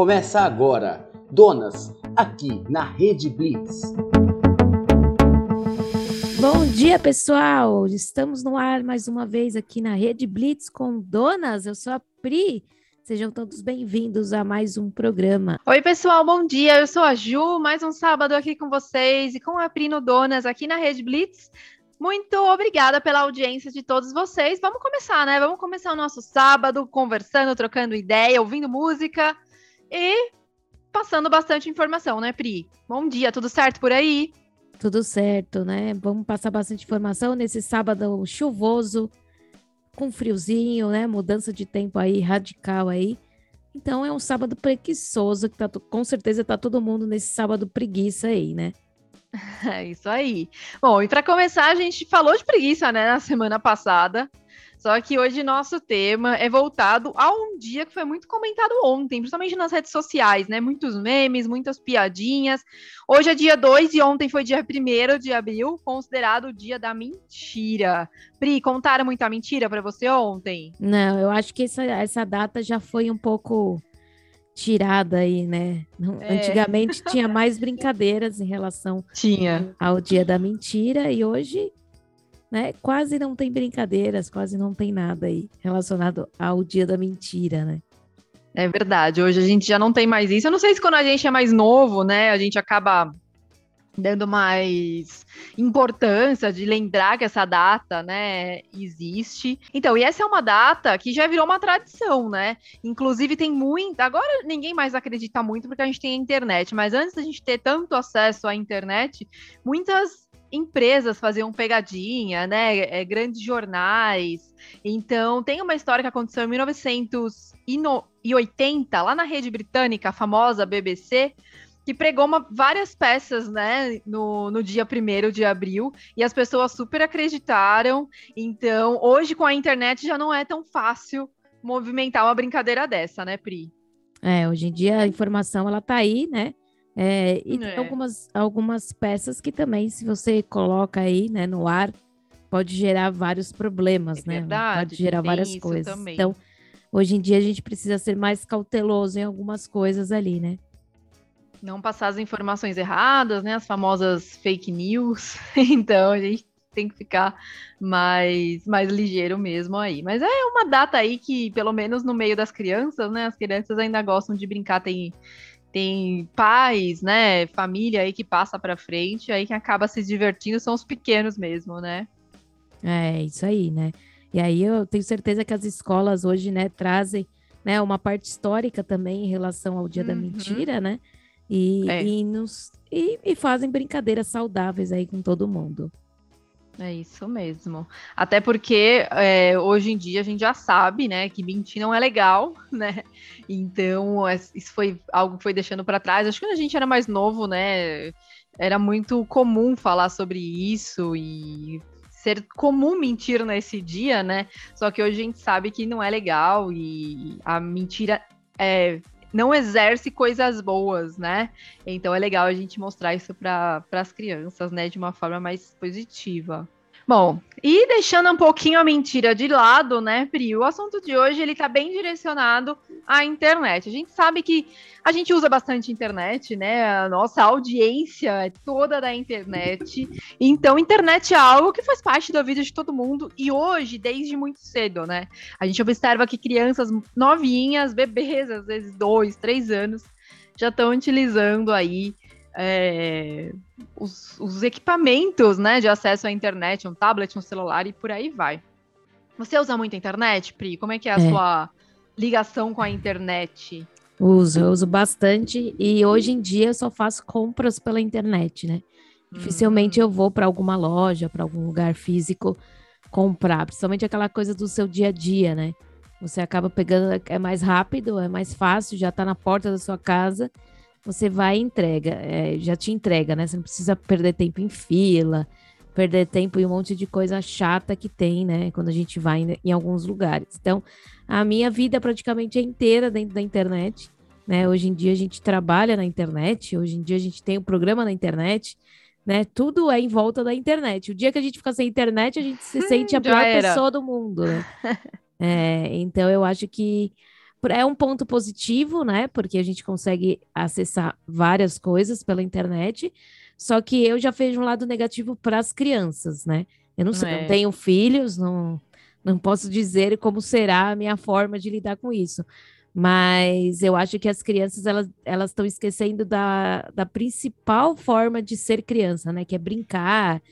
Começa agora, Donas, aqui na Rede Blitz. Bom dia, pessoal! Estamos no ar mais uma vez aqui na Rede Blitz com Donas. Eu sou a Pri. Sejam todos bem-vindos a mais um programa. Oi, pessoal, bom dia. Eu sou a Ju, mais um sábado aqui com vocês e com a Pri no Donas aqui na Rede Blitz. Muito obrigada pela audiência de todos vocês. Vamos começar, né? Vamos começar o nosso sábado conversando, trocando ideia, ouvindo música e passando bastante informação, né, Pri? Bom dia, tudo certo por aí? Tudo certo, né? Vamos passar bastante informação nesse sábado chuvoso, com friozinho, né? Mudança de tempo aí radical aí. Então é um sábado preguiçoso que tá com certeza tá todo mundo nesse sábado preguiça aí, né? É isso aí. Bom, e para começar, a gente falou de preguiça, né, na semana passada. Só que hoje nosso tema é voltado a um dia que foi muito comentado ontem, principalmente nas redes sociais, né? Muitos memes, muitas piadinhas. Hoje é dia 2 e ontem foi dia 1 de abril, considerado o dia da mentira. Pri, contaram muita mentira para você ontem? Não, eu acho que essa, essa data já foi um pouco tirada aí, né? É. Antigamente tinha mais brincadeiras em relação tinha. ao dia da mentira e hoje né? Quase não tem brincadeiras, quase não tem nada aí relacionado ao dia da mentira, né? É verdade. Hoje a gente já não tem mais isso. Eu não sei se quando a gente é mais novo, né, a gente acaba dando mais importância de lembrar que essa data, né, existe. Então, e essa é uma data que já virou uma tradição, né? Inclusive tem muita, agora ninguém mais acredita muito porque a gente tem a internet, mas antes da gente ter tanto acesso à internet, muitas empresas faziam pegadinha, né? É, grandes jornais. Então, tem uma história que aconteceu em 1980, lá na rede britânica, a famosa BBC, que pregou uma, várias peças, né, no, no dia 1 de abril, e as pessoas super acreditaram. Então, hoje, com a internet, já não é tão fácil movimentar uma brincadeira dessa, né, Pri? É, hoje em dia a informação, ela tá aí, né? É, e é. tem algumas, algumas peças que também, se você coloca aí né, no ar, pode gerar vários problemas, é né? Verdade, pode gerar várias coisas. Também. Então, hoje em dia a gente precisa ser mais cauteloso em algumas coisas ali, né? Não passar as informações erradas, né? As famosas fake news. então, a gente tem que ficar mais, mais ligeiro mesmo aí. Mas é uma data aí que, pelo menos no meio das crianças, né? As crianças ainda gostam de brincar, tem tem pais, né, família aí que passa para frente, aí quem acaba se divertindo são os pequenos mesmo, né? É, isso aí, né? E aí eu tenho certeza que as escolas hoje, né, trazem, né, uma parte histórica também em relação ao Dia uhum. da Mentira, né? E, é. e, nos, e, e fazem brincadeiras saudáveis aí com todo mundo. É isso mesmo. Até porque é, hoje em dia a gente já sabe, né, que mentir não é legal, né? Então isso foi algo que foi deixando para trás. Acho que quando a gente era mais novo, né, era muito comum falar sobre isso e ser comum mentir nesse dia, né? Só que hoje a gente sabe que não é legal e a mentira é, não exerce coisas boas, né? Então é legal a gente mostrar isso para as crianças, né, de uma forma mais positiva. Bom, e deixando um pouquinho a mentira de lado, né, Pri? O assunto de hoje ele tá bem direcionado à internet. A gente sabe que a gente usa bastante internet, né? A nossa audiência é toda da internet. Então, internet é algo que faz parte da vida de todo mundo e hoje, desde muito cedo, né? A gente observa que crianças novinhas, bebês, às vezes dois, três anos, já estão utilizando aí é, os, os, equipamentos né, de acesso à internet, um tablet, um celular e por aí vai. Você usa muito a internet, Pri? Como é que é a é. sua ligação com a internet? Uso, eu uso bastante e hoje em dia eu só faço compras pela internet, né? Dificilmente hum. eu vou para alguma loja, para algum lugar físico comprar, principalmente aquela coisa do seu dia a dia, né? Você acaba pegando, é mais rápido, é mais fácil, já está na porta da sua casa você vai e entrega, é, já te entrega, né? Você não precisa perder tempo em fila, perder tempo em um monte de coisa chata que tem, né? Quando a gente vai em, em alguns lugares. Então, a minha vida praticamente é inteira dentro da internet, né? Hoje em dia a gente trabalha na internet, hoje em dia a gente tem um programa na internet, né? Tudo é em volta da internet. O dia que a gente fica sem internet, a gente se sente a pior pessoa do mundo, né? é, então eu acho que é um ponto positivo, né? Porque a gente consegue acessar várias coisas pela internet. Só que eu já vejo um lado negativo para as crianças, né? Eu não sei, é. não tenho filhos, não, não posso dizer como será a minha forma de lidar com isso. Mas eu acho que as crianças elas elas estão esquecendo da, da principal forma de ser criança, né? Que é brincar.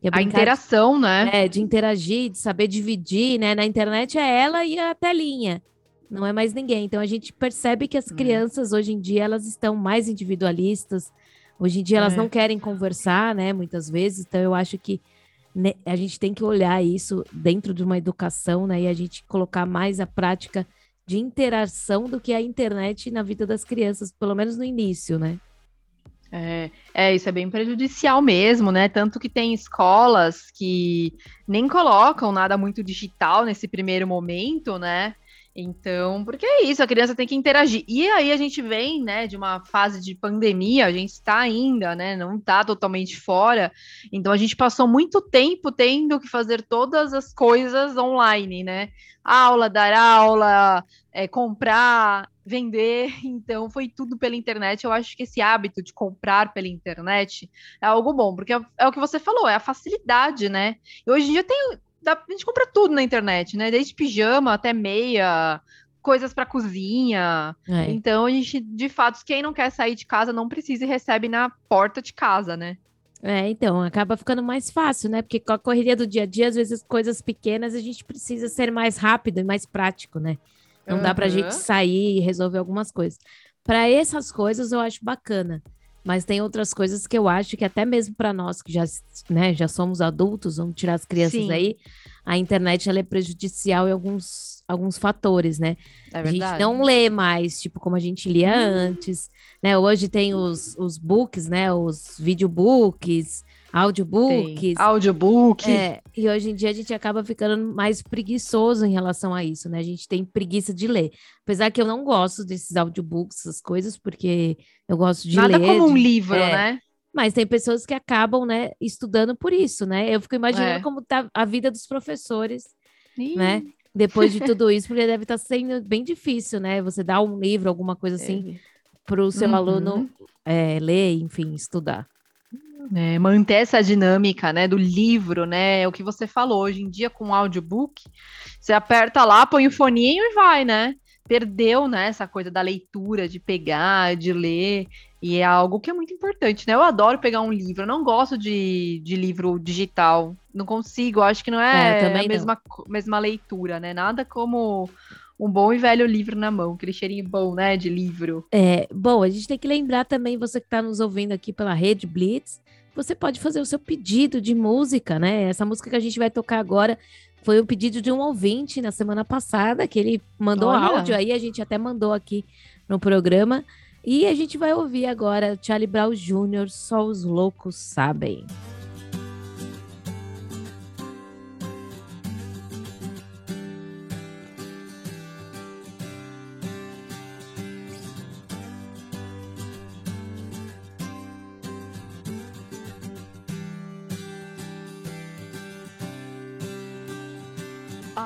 É a interação, de, né? É, de interagir, de saber dividir, né? Na internet é ela e a telinha. Não é mais ninguém. Então a gente percebe que as hum. crianças hoje em dia elas estão mais individualistas. Hoje em dia elas é. não querem conversar, né? Muitas vezes. Então eu acho que né, a gente tem que olhar isso dentro de uma educação, né? E a gente colocar mais a prática de interação do que a internet na vida das crianças, pelo menos no início, né? É, é, isso é bem prejudicial mesmo, né? Tanto que tem escolas que nem colocam nada muito digital nesse primeiro momento, né? Então, porque é isso, a criança tem que interagir. E aí a gente vem, né, de uma fase de pandemia, a gente está ainda, né, não está totalmente fora. Então a gente passou muito tempo tendo que fazer todas as coisas online, né? Aula, dar aula, é, comprar, vender. Então foi tudo pela internet. Eu acho que esse hábito de comprar pela internet é algo bom, porque é, é o que você falou, é a facilidade, né? E hoje em dia tem dá, a gente compra tudo na internet, né? Desde pijama até meia, coisas para cozinha. É. Então, a gente, de fato, quem não quer sair de casa não precisa e recebe na porta de casa, né? É, então, acaba ficando mais fácil, né? Porque com a correria do dia a dia, às vezes coisas pequenas, a gente precisa ser mais rápido e mais prático, né? Não uhum. dá pra gente sair e resolver algumas coisas. Para essas coisas eu acho bacana. Mas tem outras coisas que eu acho que até mesmo para nós que já, né, já somos adultos, vamos tirar as crianças Sim. aí, a internet ela é prejudicial em alguns, alguns fatores, né? É a gente não lê mais, tipo, como a gente lia hum. antes, né? Hoje tem os, os books, né? Os videobooks, Audiobooks. Audiobook. É, e hoje em dia a gente acaba ficando mais preguiçoso em relação a isso, né? A gente tem preguiça de ler. Apesar que eu não gosto desses audiobooks, essas coisas, porque eu gosto de Nada ler. Nada como um livro, é, né? Mas tem pessoas que acabam, né, estudando por isso, né? Eu fico imaginando é. como tá a vida dos professores, Ih. né? Depois de tudo isso, porque deve estar tá sendo bem difícil, né? Você dar um livro, alguma coisa assim, para o seu uhum. aluno é, ler, enfim, estudar. É, manter essa dinâmica, né, do livro, né, é o que você falou, hoje em dia com o audiobook, você aperta lá, põe o foninho e vai, né, perdeu, né, essa coisa da leitura, de pegar, de ler, e é algo que é muito importante, né, eu adoro pegar um livro, eu não gosto de, de livro digital, não consigo, acho que não é, é a mesma, mesma leitura, né, nada como um bom e velho livro na mão, aquele cheirinho bom, né, de livro. É, bom, a gente tem que lembrar também, você que está nos ouvindo aqui pela Rede Blitz, você pode fazer o seu pedido de música, né? Essa música que a gente vai tocar agora foi um pedido de um ouvinte na semana passada, que ele mandou Olha. áudio aí, a gente até mandou aqui no programa. E a gente vai ouvir agora Charlie Brown Jr., Só os Loucos Sabem.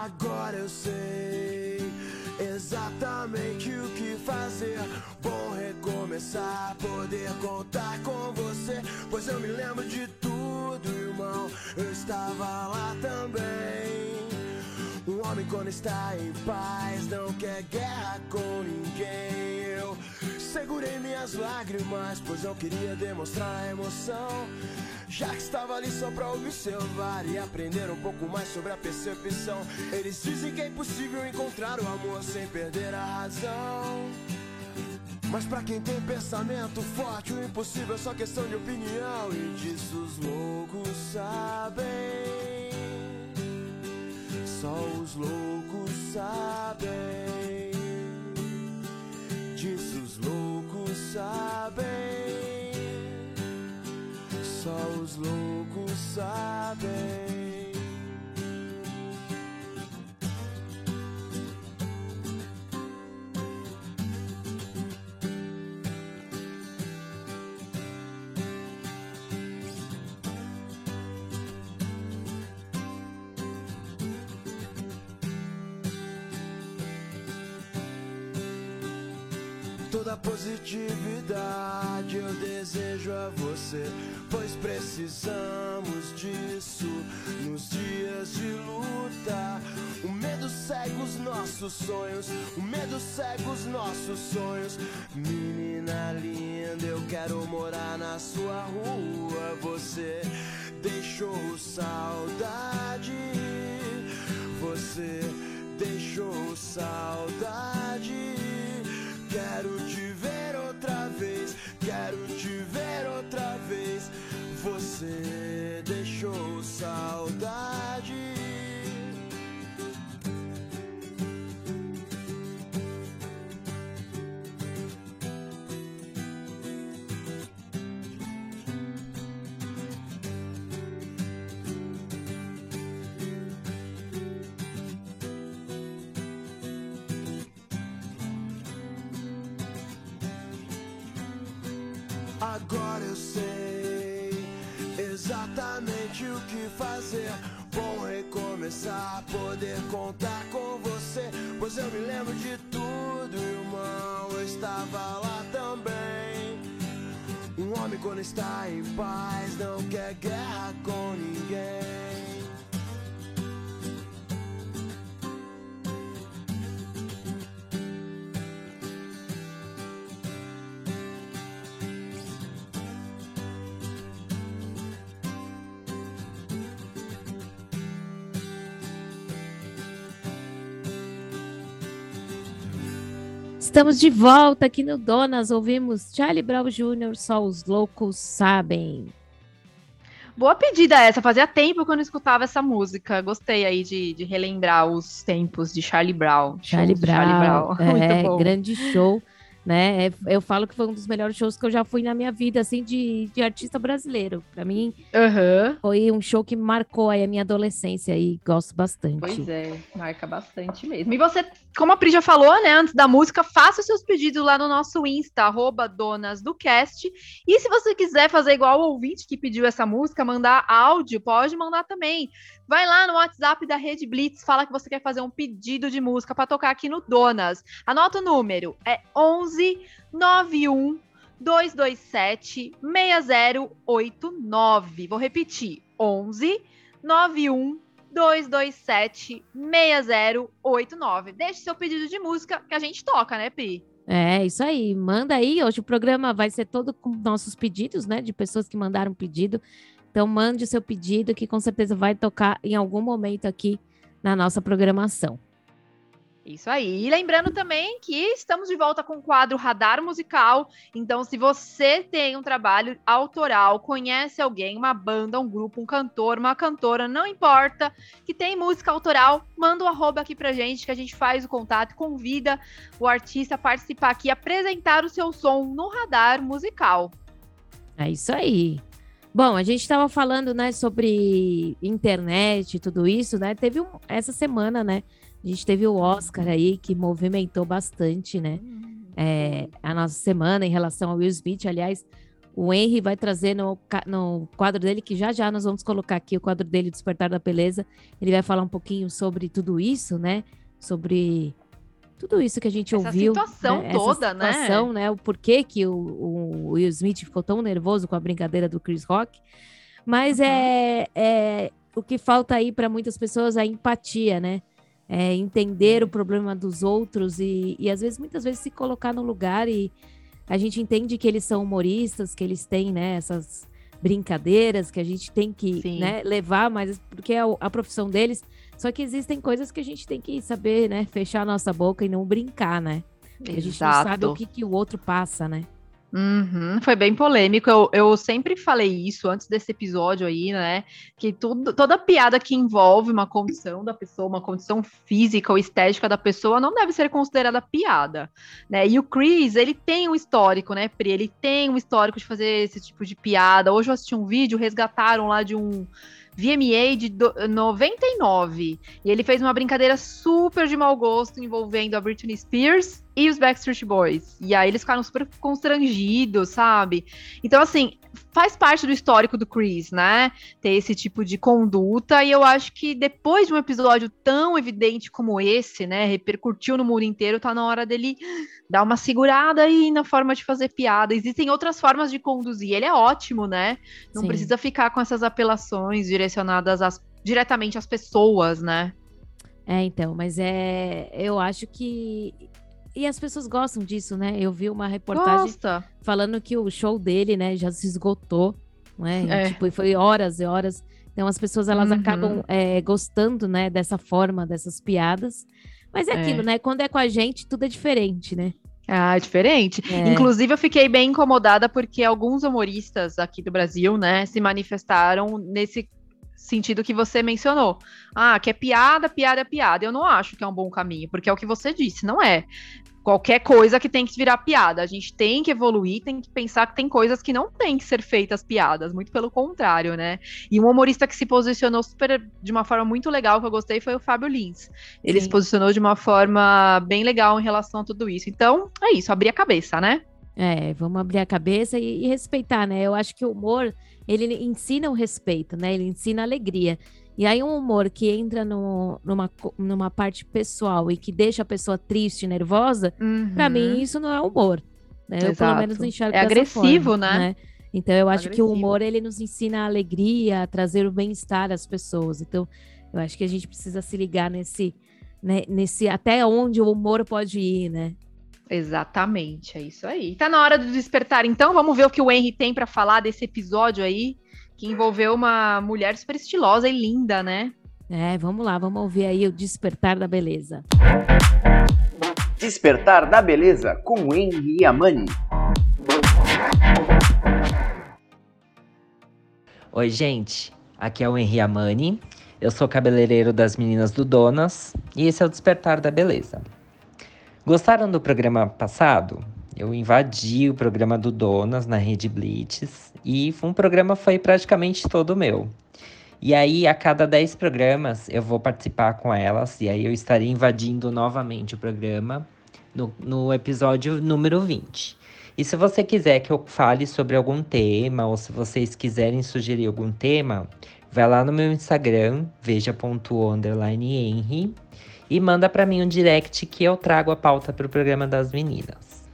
Agora eu sei exatamente o que fazer. Bom recomeçar, poder contar com você. Pois eu me lembro de tudo, irmão. Eu estava lá também. Um homem quando está em paz não quer guerra com ninguém. Eu segurei minhas lágrimas, pois eu queria demonstrar a emoção. Já que estava ali só pra observar e aprender um pouco mais sobre a percepção. Eles dizem que é impossível encontrar o amor sem perder a razão. Mas pra quem tem pensamento forte, o impossível é só questão de opinião. E disso os loucos sabem. Só os loucos sabem. Sabem. toda positividade eu desejo a você, pois precisamos nossos sonhos, o medo cega os nossos sonhos. Menina linda, eu quero morar na sua rua. Você deixou saudade, você deixou saudade. Estava lá também. Um homem, quando está em paz, não quer guerra com ninguém. Estamos de volta aqui no Donas. Ouvimos Charlie Brown Jr., Só os Loucos Sabem. Boa pedida essa, fazia tempo que eu não escutava essa música. Gostei aí de, de relembrar os tempos de Charlie Brown. Charlie Shows de Brown, é, grande show, né? É, eu falo que foi um dos melhores shows que eu já fui na minha vida, assim, de, de artista brasileiro. Para mim, Aham. foi um show que marcou aí a minha adolescência e gosto bastante. Pois é, marca bastante mesmo. E você, como a Pri já falou, né, antes da música, faça os seus pedidos lá no nosso Insta, arroba Donas do Cast. E se você quiser fazer igual o ouvinte que pediu essa música, mandar áudio, pode mandar também. Vai lá no WhatsApp da Rede Blitz, fala que você quer fazer um pedido de música para tocar aqui no Donas. Anota o número, é 11 91 227 6089. Vou repetir, 11 91 227 6089. Deixe seu pedido de música que a gente toca, né, Pri? É, isso aí. Manda aí. Hoje o programa vai ser todo com nossos pedidos, né? De pessoas que mandaram pedido. Então, mande o seu pedido, que com certeza vai tocar em algum momento aqui na nossa programação. Isso aí. E lembrando também que estamos de volta com o quadro Radar Musical. Então, se você tem um trabalho autoral, conhece alguém, uma banda, um grupo, um cantor, uma cantora, não importa, que tem música autoral, manda o um arroba aqui pra gente, que a gente faz o contato, convida o artista a participar aqui, apresentar o seu som no Radar Musical. É isso aí. Bom, a gente estava falando, né, sobre internet e tudo isso, né? Teve um, essa semana, né? A gente teve o Oscar aí que movimentou bastante, né? É, a nossa semana em relação ao Will Smith. Aliás, o Henry vai trazer no, no quadro dele, que já já nós vamos colocar aqui o quadro dele, Despertar da Beleza. Ele vai falar um pouquinho sobre tudo isso, né? Sobre tudo isso que a gente Essa ouviu. situação né? toda, Essa situação, né? O porquê que o, o, Will Smith ficou tão nervoso com a brincadeira do Chris Rock. Mas Uhum. é, é o que falta aí para muitas pessoas é a empatia, né? É entender o problema dos outros e, e às vezes, muitas vezes, se colocar no lugar e a gente entende que eles são humoristas, que eles têm, né, essas brincadeiras que a gente tem que né, levar, mas porque é a, a profissão deles. Só que existem coisas que a gente tem que saber, né, fechar a nossa boca e não brincar, né? Porque A gente não sabe o que, que o outro passa, né? Uhum, foi bem polêmico. Eu, eu sempre falei isso antes desse episódio aí, né? Que tudo, toda piada que envolve uma condição da pessoa, uma condição física ou estética da pessoa, não deve ser considerada piada, né? E o Chris, ele tem um histórico, né, Pri? Ele tem um histórico de fazer esse tipo de piada. Hoje eu assisti um vídeo, resgataram lá de um VMA de do- 99. E ele fez uma brincadeira super de mau gosto envolvendo a Britney Spears e os Backstreet Boys. E aí eles ficaram super constrangidos, sabe? Então, assim, faz parte do histórico do Chris, né? Ter esse tipo de conduta. E eu acho que depois de um episódio tão evidente como esse, né? Repercutiu no mundo inteiro, tá na hora dele dar uma segurada aí na forma de fazer piada. Existem outras formas de conduzir. Ele é ótimo, né? Não Sim. precisa ficar com essas apelações direcionadas às, diretamente às pessoas, né? É, então, mas é. Eu acho que e as pessoas gostam disso, né? Eu vi uma reportagem Gosta. falando que o show dele, né, já se esgotou, né? É. tipo, foi horas e horas. Então as pessoas elas uhum. acabam é, gostando, né, dessa forma, dessas piadas. Mas é, é, aquilo, né? Quando é com a gente, tudo é diferente, né? Ah, diferente. É. Inclusive, eu fiquei bem incomodada porque alguns humoristas aqui do Brasil, né, se manifestaram nesse sentido que você mencionou. Ah, que é piada, piada é piada. Eu não acho que é um bom caminho, porque é o que você disse, não é qualquer coisa que tem que virar piada. A gente tem que evoluir, tem que pensar que tem coisas que não tem que ser feitas piadas, muito pelo contrário, né? E um humorista que se posicionou super de uma forma muito legal que eu gostei foi o Fábio Lins. Ele Sim. se posicionou de uma forma bem legal em relação a tudo isso. Então, é isso, abrir a cabeça, né? É, vamos abrir a cabeça e, e respeitar, né? Eu acho que o humor ele ensina o respeito, né? Ele ensina a alegria. E aí um humor que entra no, numa, numa parte pessoal e que deixa a pessoa triste, nervosa, uhum. para mim isso não é humor. Né? Eu pelo menos não enxergo É agressivo, forma, né? né? Então eu acho agressivo. que o humor ele nos ensina a alegria, a trazer o bem-estar às pessoas. Então eu acho que a gente precisa se ligar nesse, né, nesse até onde o humor pode ir, né? Exatamente, é isso aí. Tá na hora do despertar, então. Vamos ver o que o Henry tem para falar desse episódio aí, que envolveu uma mulher super estilosa e linda, né? É, vamos lá, vamos ouvir aí o Despertar da Beleza. Despertar da Beleza com o Henry Amani. Oi, gente. Aqui é o Henry Amani. Eu sou cabeleireiro das meninas do Donas e esse é o Despertar da Beleza. Gostaram do programa passado? Eu invadi o programa do Donas na Rede Blitz e um programa foi praticamente todo meu. E aí, a cada 10 programas, eu vou participar com elas, e aí eu estarei invadindo novamente o programa no, no episódio número 20. E se você quiser que eu fale sobre algum tema, ou se vocês quiserem sugerir algum tema, vai lá no meu Instagram, veja.underline e manda para mim um direct que eu trago a pauta para o programa das meninas.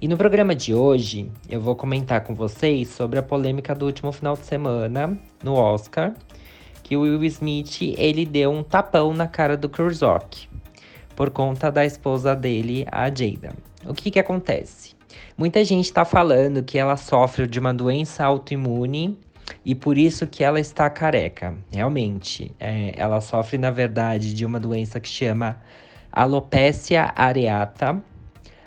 E no programa de hoje, eu vou comentar com vocês sobre a polêmica do último final de semana no Oscar, que o Will Smith ele deu um tapão na cara do Rock por conta da esposa dele, a Jada. O que que acontece? Muita gente está falando que ela sofre de uma doença autoimune e por isso que ela está careca. Realmente, é, ela sofre, na verdade, de uma doença que chama alopecia areata.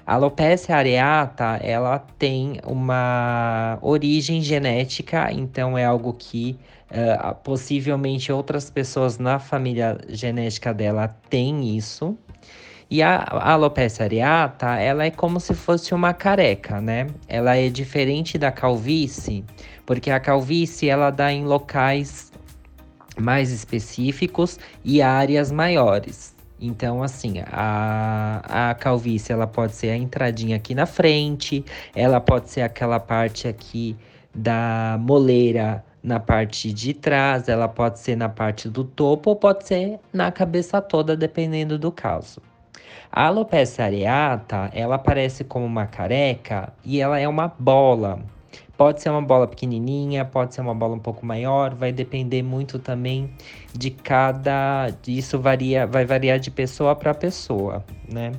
A alopecia areata, ela tem uma origem genética, então é algo que uh, possivelmente outras pessoas na família genética dela têm isso. E a, alopecia areata, ela é como se fosse uma careca, né? Ela é diferente da calvície, porque a calvície ela dá em locais mais específicos e áreas maiores. Então, assim, a, a calvície ela pode ser a entradinha aqui na frente, ela pode ser aquela parte aqui da moleira na parte de trás, ela pode ser na parte do topo ou pode ser na cabeça toda, dependendo do caso. A alopecia areata, ela aparece como uma careca e ela é uma bola. Pode ser uma bola pequenininha, pode ser uma bola um pouco maior, vai depender muito também de cada. Isso varia, vai variar de pessoa para pessoa, né?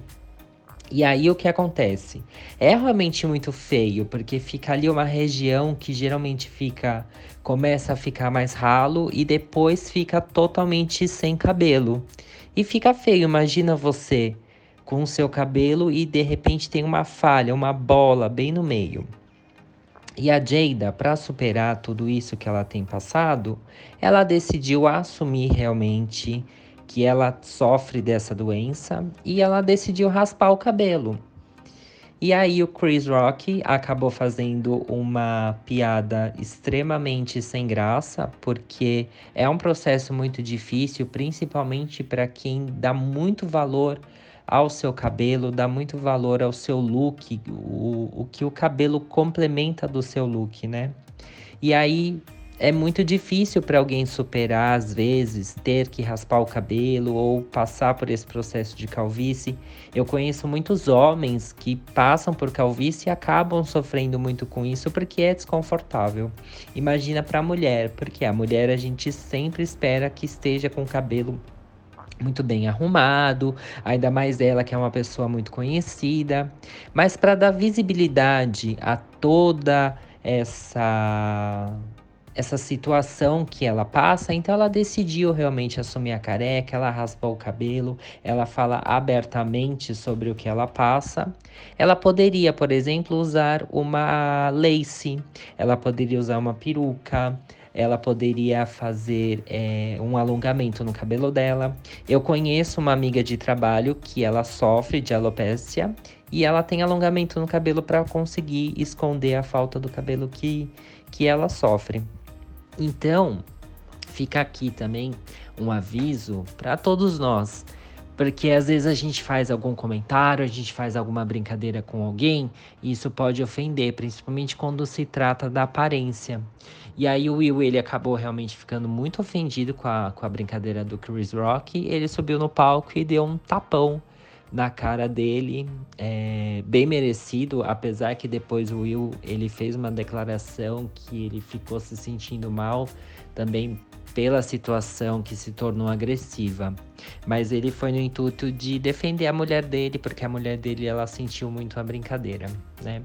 E aí o que acontece? É realmente muito feio, porque fica ali uma região que geralmente fica começa a ficar mais ralo e depois fica totalmente sem cabelo. E fica feio, imagina você com o seu cabelo e de repente tem uma falha, uma bola bem no meio. E a Jada, para superar tudo isso que ela tem passado, ela decidiu assumir realmente que ela sofre dessa doença e ela decidiu raspar o cabelo. E aí o Chris Rock acabou fazendo uma piada extremamente sem graça, porque é um processo muito difícil, principalmente para quem dá muito valor ao seu cabelo, dá muito valor ao seu look, o, o que o cabelo complementa do seu look, né? E aí é muito difícil para alguém superar, às vezes, ter que raspar o cabelo ou passar por esse processo de calvície. Eu conheço muitos homens que passam por calvície e acabam sofrendo muito com isso porque é desconfortável. Imagina para a mulher, porque a mulher a gente sempre espera que esteja com o cabelo muito bem arrumado, ainda mais ela que é uma pessoa muito conhecida, mas para dar visibilidade a toda essa essa situação que ela passa, então ela decidiu realmente assumir a careca, ela raspou o cabelo, ela fala abertamente sobre o que ela passa. Ela poderia, por exemplo, usar uma lace, ela poderia usar uma peruca, ela poderia fazer é, um alongamento no cabelo dela. Eu conheço uma amiga de trabalho que ela sofre de alopecia e ela tem alongamento no cabelo para conseguir esconder a falta do cabelo que, que ela sofre. Então, fica aqui também um aviso para todos nós, porque às vezes a gente faz algum comentário, a gente faz alguma brincadeira com alguém, e isso pode ofender, principalmente quando se trata da aparência. E aí o Will, ele acabou realmente ficando muito ofendido com a, com a brincadeira do Chris Rock, ele subiu no palco e deu um tapão na cara dele, é, bem merecido, apesar que depois o Will ele fez uma declaração que ele ficou se sentindo mal também pela situação que se tornou agressiva. Mas ele foi no intuito de defender a mulher dele, porque a mulher dele ela sentiu muito a brincadeira, né?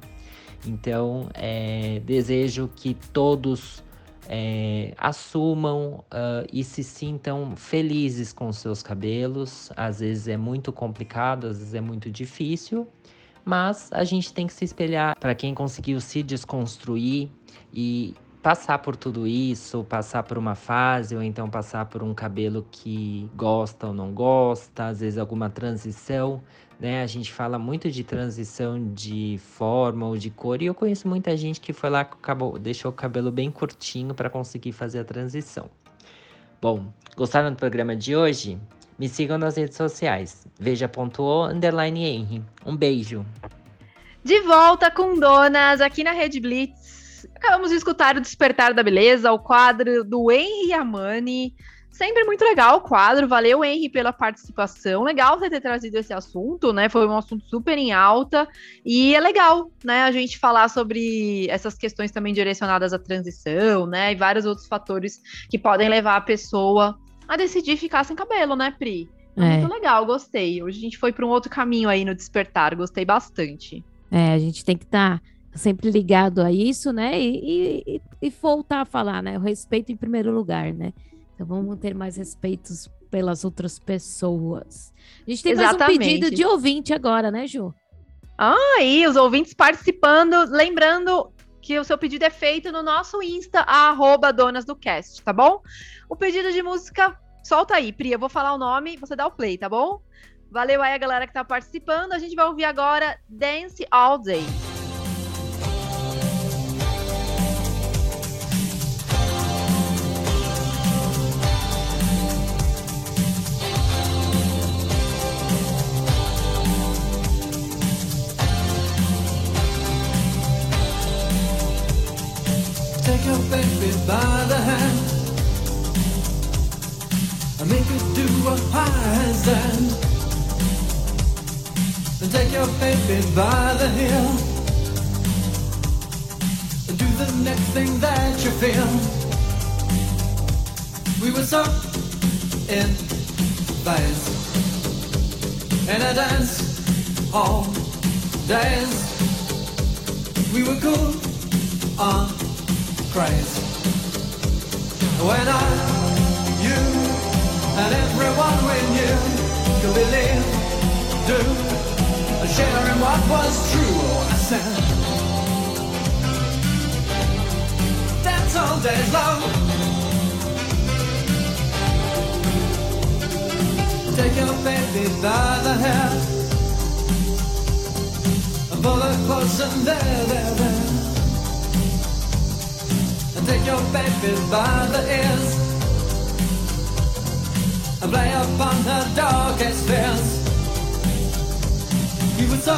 Então, é, desejo que todos é, assumam uh, e se sintam felizes com seus cabelos. Às vezes é muito complicado, às vezes é muito difícil, mas a gente tem que se espelhar para quem conseguiu se desconstruir e passar por tudo isso, passar por uma fase ou então passar por um cabelo que gosta ou não gosta, às vezes alguma transição né? A gente fala muito de transição de forma ou de cor e eu conheço muita gente que foi lá acabou, deixou o cabelo bem curtinho para conseguir fazer a transição. Bom, gostaram do programa de hoje? Me sigam nas redes sociais. Veja.o underline Henry. Um beijo. De volta com Donas aqui na Rede Blitz. Acabamos de escutar o Despertar da Beleza, o quadro do Henry Amani. Sempre muito legal o quadro. Valeu, Henry, pela participação. Legal você ter trazido esse assunto, né? Foi um assunto super em alta. E é legal, né, a gente falar sobre essas questões também direcionadas à transição, né? E vários outros fatores que podem levar a pessoa a decidir ficar sem cabelo, né, Pri? É. Muito legal, gostei. Hoje a gente foi para um outro caminho aí no despertar, gostei bastante. É, a gente tem que estar tá sempre ligado a isso, né? E, e, e voltar a falar, né? O respeito em primeiro lugar, né? Então vamos ter mais respeitos pelas outras pessoas. A gente tem Exatamente. mais um pedido de ouvinte agora, né, Ju? Ah, e os ouvintes participando, lembrando que o seu pedido é feito no nosso Insta, arroba Donas do Cast, tá bom? O pedido de música, solta aí, Pri, eu vou falar o nome, você dá o play, tá bom? Valeu aí a galera que tá participando. A gente vai ouvir agora Dance All Day. Your baby by the hand and make her do a handstand. And take your baby by the heel and do the next thing that you feel. We were so in phase in a dance all days. We were cool on craze. When I, you, and everyone we knew could believe, do, and sharing what was true. I said, dance all days long. Take your baby by the hair and pull her close there, there, there take your baby by the ears and play upon her darkest fears. so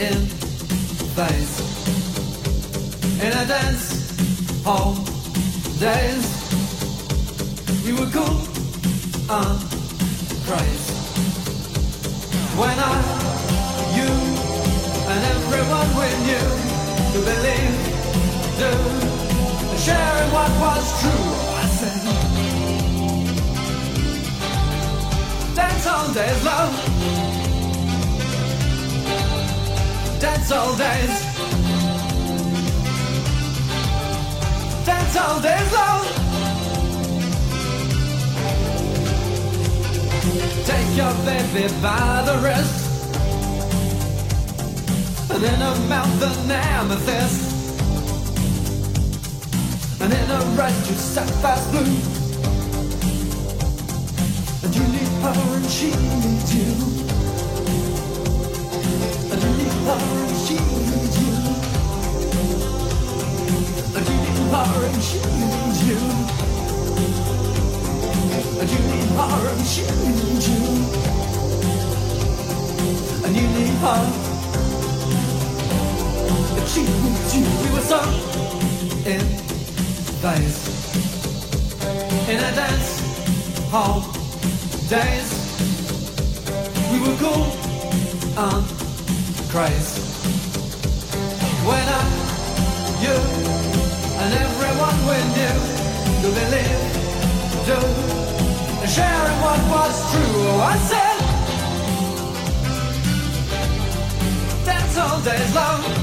in phase. In a dance hall days, we were cool and crazy. When I, you, and everyone we knew to believe, do, sharing what was true. I said, dance all days, love. Dance all days. Dance all days, love. Take your baby by the wrist And in her mouth an amethyst And in her eyes two sapphires blue And you need her and she needs you. And you need her and she needs you. And you need her and she needs you. And you need her and she needs you. And you need her And she needs you. We were so in phase In a dance hall days We were cool and crazy When I, you and everyone we knew believe, do sharing what was true. oh, I said, dance all days long.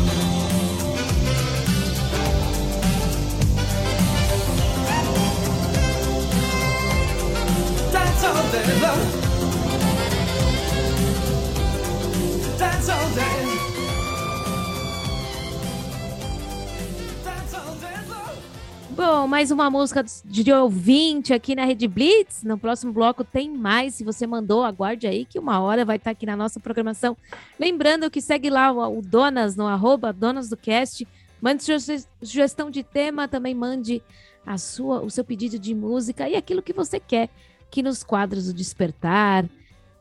Bom, mais uma música de ouvinte aqui na Rede Blitz. No próximo bloco tem mais. Se você mandou, aguarde aí que uma hora vai estar aqui na nossa programação. Lembrando que segue lá o, Donas no arroba Donas do Cast. Mande sugestão de tema, também mande a sua, o seu pedido de música e aquilo que você quer aqui nos quadros do Despertar.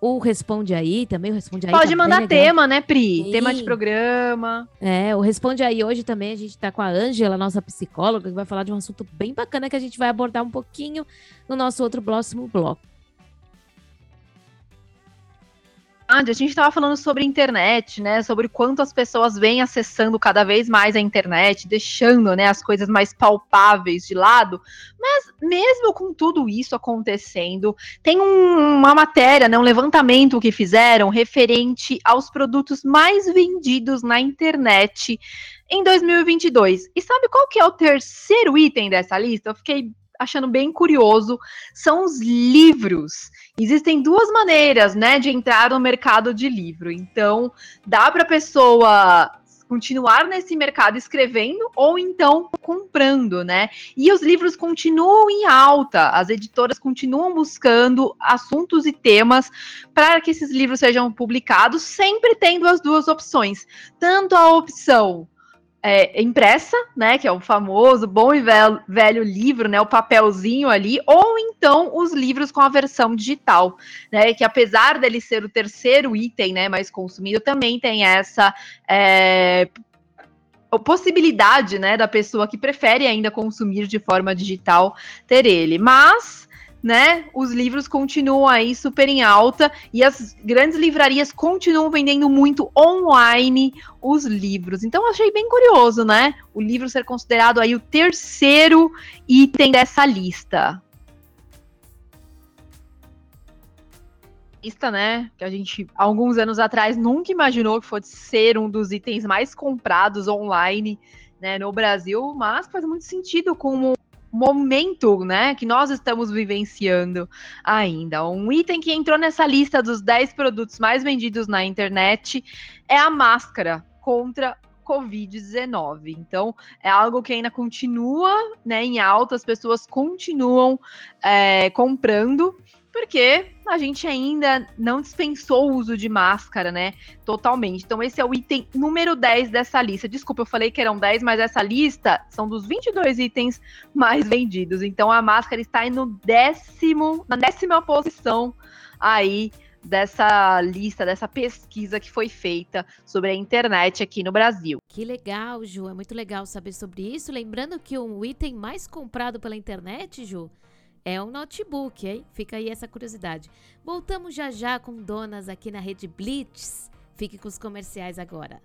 O Responde Aí também, o Responde Aí. tá Pode bem mandar tema, né, Pri? Sim. Tema de programa. É, o Responde Aí hoje também a gente tá com a Ângela, nossa psicóloga, que vai falar de um assunto bem bacana que a gente vai abordar um pouquinho no nosso outro próximo bloco. A gente estava falando sobre internet, né? Sobre quanto as pessoas vêm acessando cada vez mais a internet, deixando né, as coisas mais palpáveis de lado. Mas mesmo com tudo isso acontecendo, tem um- uma matéria, né, um levantamento que fizeram referente aos produtos mais vendidos na internet em 2022. E sabe qual que é o terceiro item dessa lista? Eu fiquei achando bem curioso. São os livros. Existem duas maneiras, né, de entrar no mercado de livro. Então, dá para a pessoa continuar nesse mercado escrevendo ou então comprando, né? E os livros continuam em alta, as editoras continuam buscando assuntos e temas para que esses livros sejam publicados, sempre tendo as duas opções, tanto a opção é, impressa, né, que é o famoso bom e velho, velho livro, né, o papelzinho ali, ou então os livros com a versão digital, né, que apesar dele ser o terceiro item, né, mais consumido, também tem essa é, possibilidade, né, da pessoa que prefere ainda consumir de forma digital ter ele, mas né, os livros continuam aí super em alta e as grandes livrarias continuam vendendo muito online os livros. Então achei bem curioso, né? O livro ser considerado aí o terceiro item dessa lista. Lista, né? Que a gente, alguns anos atrás, nunca imaginou que fosse ser um dos itens mais comprados online, né, no Brasil, mas faz muito sentido com o momento, né, que nós estamos vivenciando ainda. Um item que entrou nessa lista dos 10 produtos mais vendidos na internet é a máscara contra Covid-19. Então, é algo que ainda continua né, em alta, as pessoas continuam é, comprando, porque a gente ainda não dispensou o uso de máscara, né? Totalmente. Então, esse é o item número 10 dessa lista. Desculpa, eu falei que eram 10, mas essa lista são dos 22 itens mais vendidos. Então, a máscara está no décimo, na décima posição aí dessa lista, dessa pesquisa que foi feita sobre a internet aqui no Brasil. Que legal, Ju. É muito legal saber sobre isso. Lembrando que o item mais comprado pela internet, Ju, é um notebook, hein? Fica aí essa curiosidade. Voltamos já já com donas aqui na rede Blitz. Fique com os comerciais agora.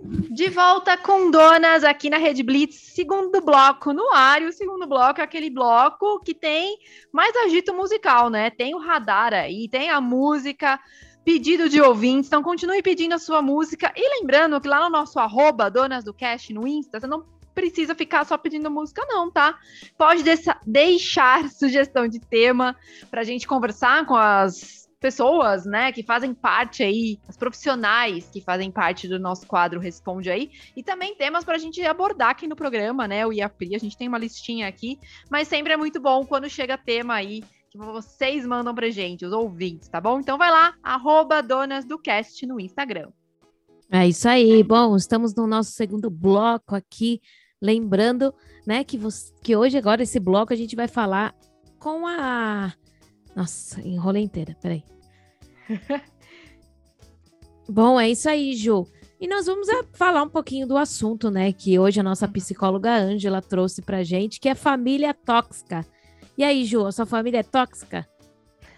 De volta com donas aqui na Rede Blitz, segundo bloco no ar. E o segundo bloco é aquele bloco que tem mais agito musical, né? Tem o radar aí, tem a música, pedido de ouvintes. Então continue pedindo a sua música. E lembrando que lá no nosso arroba, donas do cast no Insta, você não precisa ficar só pedindo música, não, tá? Pode deixar sugestão de tema pra gente conversar com as pessoas, né, que fazem parte aí, as profissionais que fazem parte do nosso quadro Responde aí, e também temas para a gente abordar aqui no programa, né, o IAPRI, a gente tem uma listinha aqui, mas sempre é muito bom quando chega tema aí que vocês mandam pra gente, os ouvintes, tá bom? Então vai lá, arroba Donas do Cast no Instagram. É isso aí. Bom, estamos no nosso segundo bloco aqui. Lembrando, né, que, você, que hoje, agora, esse bloco, a gente vai falar com a nossa, enrolei inteira, peraí. Bom, é isso aí, Ju. E nós vamos falar um pouquinho do assunto, né? Que hoje a nossa psicóloga Ângela trouxe pra gente, que é família tóxica. E aí, Ju, a sua família é tóxica?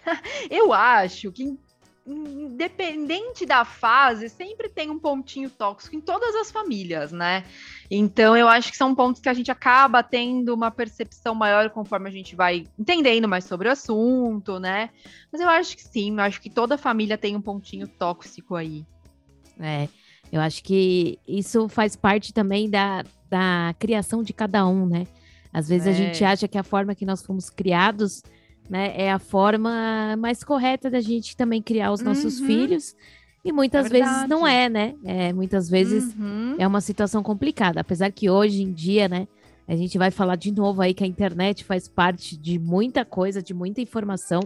Eu acho que independente da fase, sempre tem um pontinho tóxico em todas as famílias, né? Então, eu acho que são pontos que a gente acaba tendo uma percepção maior conforme a gente vai entendendo mais sobre o assunto, né? Mas eu acho que sim, eu acho que toda família tem um pontinho tóxico aí. É, eu acho que isso faz parte também da, da criação de cada um, né? Às vezes é. a gente acha que a forma que nós fomos criados né? É a forma mais correta da gente também criar os nossos uhum. filhos. E muitas é vezes não é, né? É, muitas vezes uhum. é uma situação complicada. Apesar que hoje em dia, né? A gente vai falar de novo aí que a internet faz parte de muita coisa, de muita informação.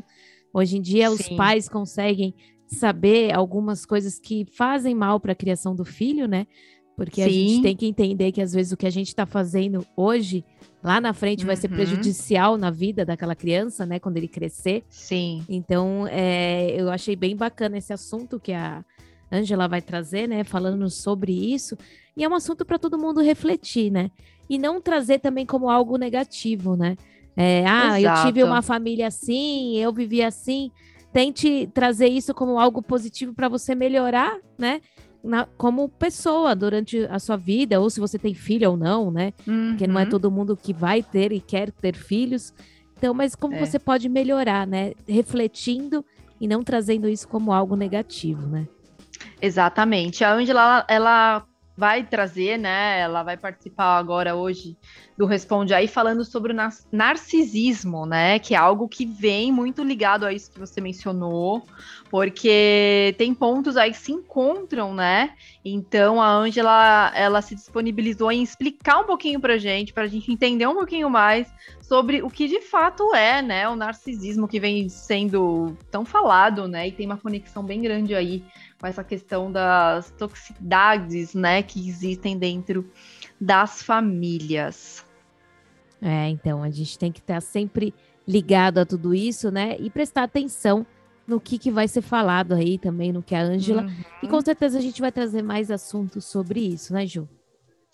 Hoje em dia, Sim. os pais conseguem saber algumas coisas que fazem mal para a criação do filho, né? Porque Sim. a gente tem que entender que às vezes o que a gente está fazendo hoje lá na frente uhum. vai ser uhum. prejudicial na vida daquela criança, né, quando ele crescer. Sim. Então, é, eu achei bem bacana esse assunto que a Angela vai trazer, né, falando sobre isso. E é um assunto para todo mundo refletir, né? E não trazer também como algo negativo, né? É, ah, Exato. eu tive uma família assim, eu vivi assim. Tente trazer isso como algo positivo para você melhorar, né? Na, como pessoa durante a sua vida, ou se você tem filho ou não, né? Uhum. Porque não é uhum. todo mundo que vai ter e quer ter filhos. Então, mas como é. você pode melhorar, né? Refletindo e não trazendo isso como algo negativo, né? Exatamente. A Angela, ela, ela vai trazer, né? Ela vai participar agora hoje do Responde aí falando sobre o narcisismo, né? Que é algo que vem muito ligado a isso que você mencionou, porque tem pontos aí que se encontram, né? Então a Ângela ela se disponibilizou em explicar um pouquinho pra gente, pra gente entender um pouquinho mais sobre o que de fato é, né, o narcisismo que vem sendo tão falado, né? E tem uma conexão bem grande aí com essa questão das toxicidades, né, que existem dentro das famílias. É, então a gente tem que estar sempre ligado a tudo isso, né, e prestar atenção no que, que vai ser falado aí também, no que a Ângela. Uhum. E com certeza a gente vai trazer mais assuntos sobre isso, né, Ju?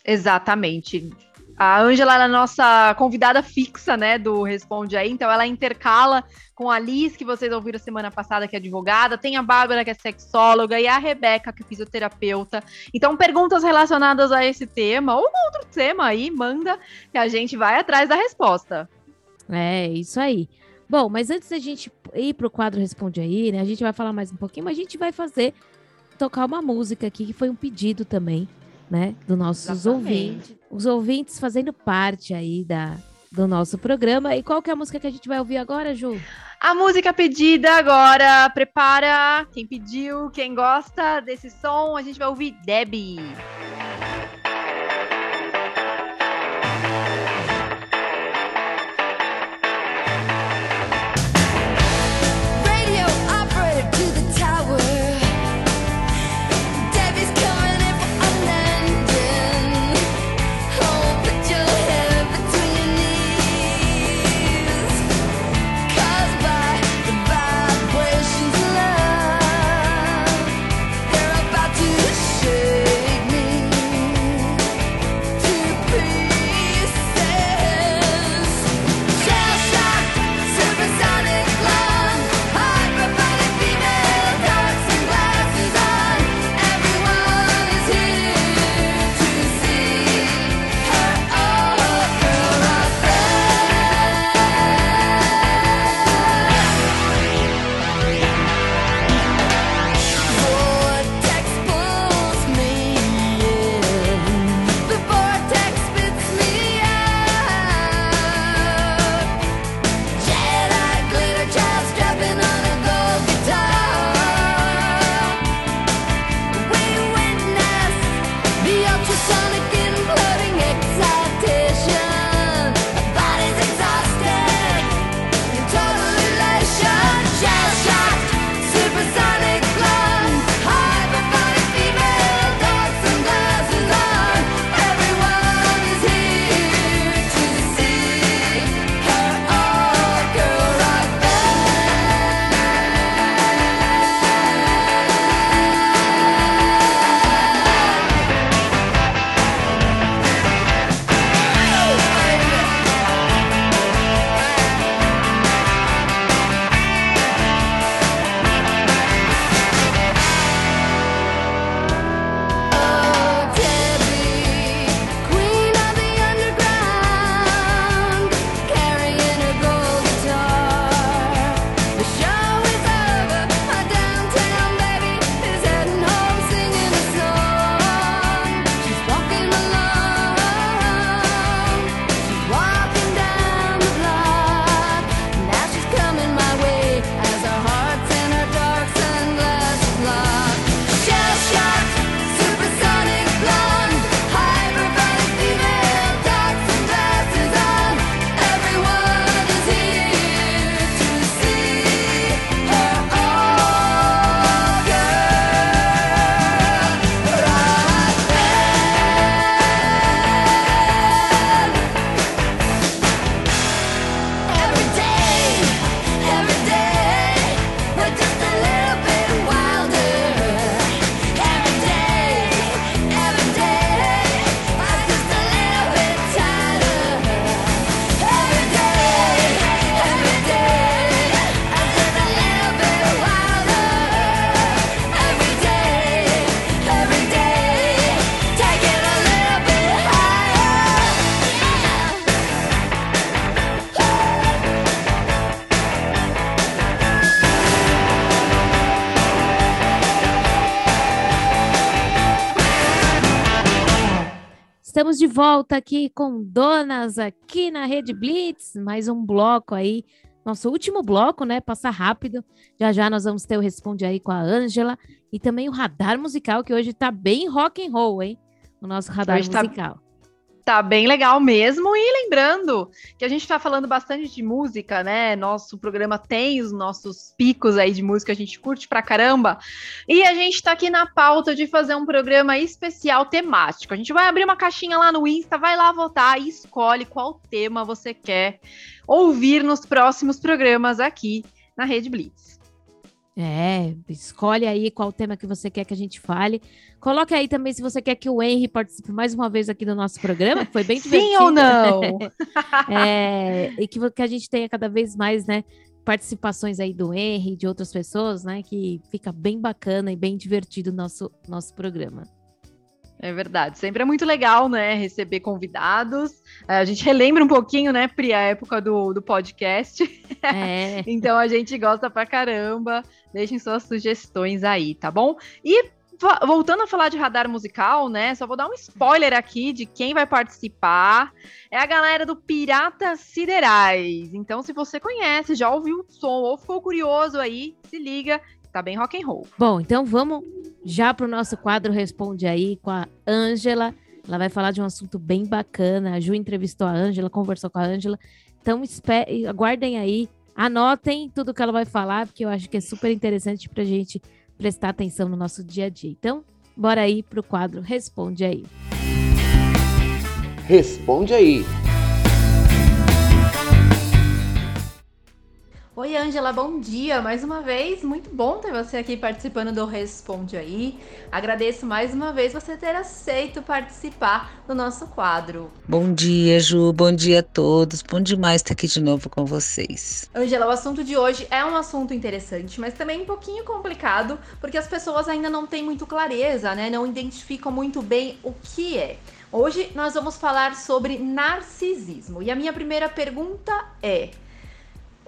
Exatamente. A Ângela é a nossa convidada fixa, né, do Responde aí, então ela intercala com a Liz, que vocês ouviram semana passada, que é advogada, tem a Bárbara, que é sexóloga, e a Rebeca, que é fisioterapeuta. Então, perguntas relacionadas a esse tema, ou outro tema aí, manda, que a gente vai atrás da resposta. É, isso aí. Bom, mas antes da gente ir pro quadro Responde aí, né, a gente vai falar mais um pouquinho, mas a gente vai fazer, tocar uma música aqui, que foi um pedido também, né, dos nossos Exatamente. ouvintes os ouvintes fazendo parte aí da, do nosso programa. E qual que é a música que a gente vai ouvir agora, Ju? A música pedida agora, prepara quem pediu, quem gosta desse som, a gente vai ouvir Debbie. Estamos de volta aqui com Donas aqui na Rede Blitz, mais um bloco aí, nosso último bloco, né? Passa rápido. Já já nós vamos ter o Responde aí com a Ângela e também o radar musical que hoje tá bem rock and roll, hein? O nosso radar Hoje tá- musical. Tá bem legal mesmo. E lembrando que a gente tá falando bastante de música, né? Nosso programa tem os nossos picos aí de música, a gente curte pra caramba. E a gente tá aqui na pauta de fazer um programa especial temático. A gente vai abrir uma caixinha lá no Insta, vai lá votar e escolhe qual tema você quer ouvir nos próximos programas aqui na Rede Blitz. É, escolhe aí qual tema que você quer que a gente fale. Coloque aí também se você quer que o Henry participe mais uma vez aqui do nosso programa, que foi bem divertido. Sim ou não? É, e que, que a gente tenha cada vez mais, né, participações aí do Henry de outras pessoas, né, que fica bem bacana e bem divertido o nosso, nosso programa. É verdade. Sempre é muito legal, né? Receber convidados. É, A gente relembra um pouquinho, né, Pri, a época do, do podcast. É, Então a gente gosta pra caramba. Deixem suas sugestões aí, tá bom? E voltando a falar de radar musical, né? Só vou dar um spoiler aqui de quem vai participar. É a galera do Piratas Siderais. Então, se você conhece, já ouviu o som ou ficou curioso aí, se liga. Tá bem rock and roll. Bom, então vamos já para o nosso quadro Responde aí com a Ângela. Ela vai falar de um assunto bem bacana. A Ju entrevistou a Ângela, conversou com a Ângela. Então aguardem aí, anotem tudo que ela vai falar, porque eu acho que é super interessante para a gente prestar atenção no nosso dia a dia. Então, bora aí para o quadro Responde aí. Responde aí. Oi, Ângela, bom dia mais uma vez. Muito bom ter você aqui participando do Responde Aí. Agradeço mais uma vez você ter aceito participar do nosso quadro. Bom dia, Ju. Bom dia a todos. Bom demais estar aqui de novo com vocês. Ângela, o assunto de hoje é um assunto interessante, mas também um pouquinho complicado, porque as pessoas ainda não têm muito clareza, né? Não identificam muito bem o que é. Hoje nós vamos falar sobre narcisismo. E a minha primeira pergunta é: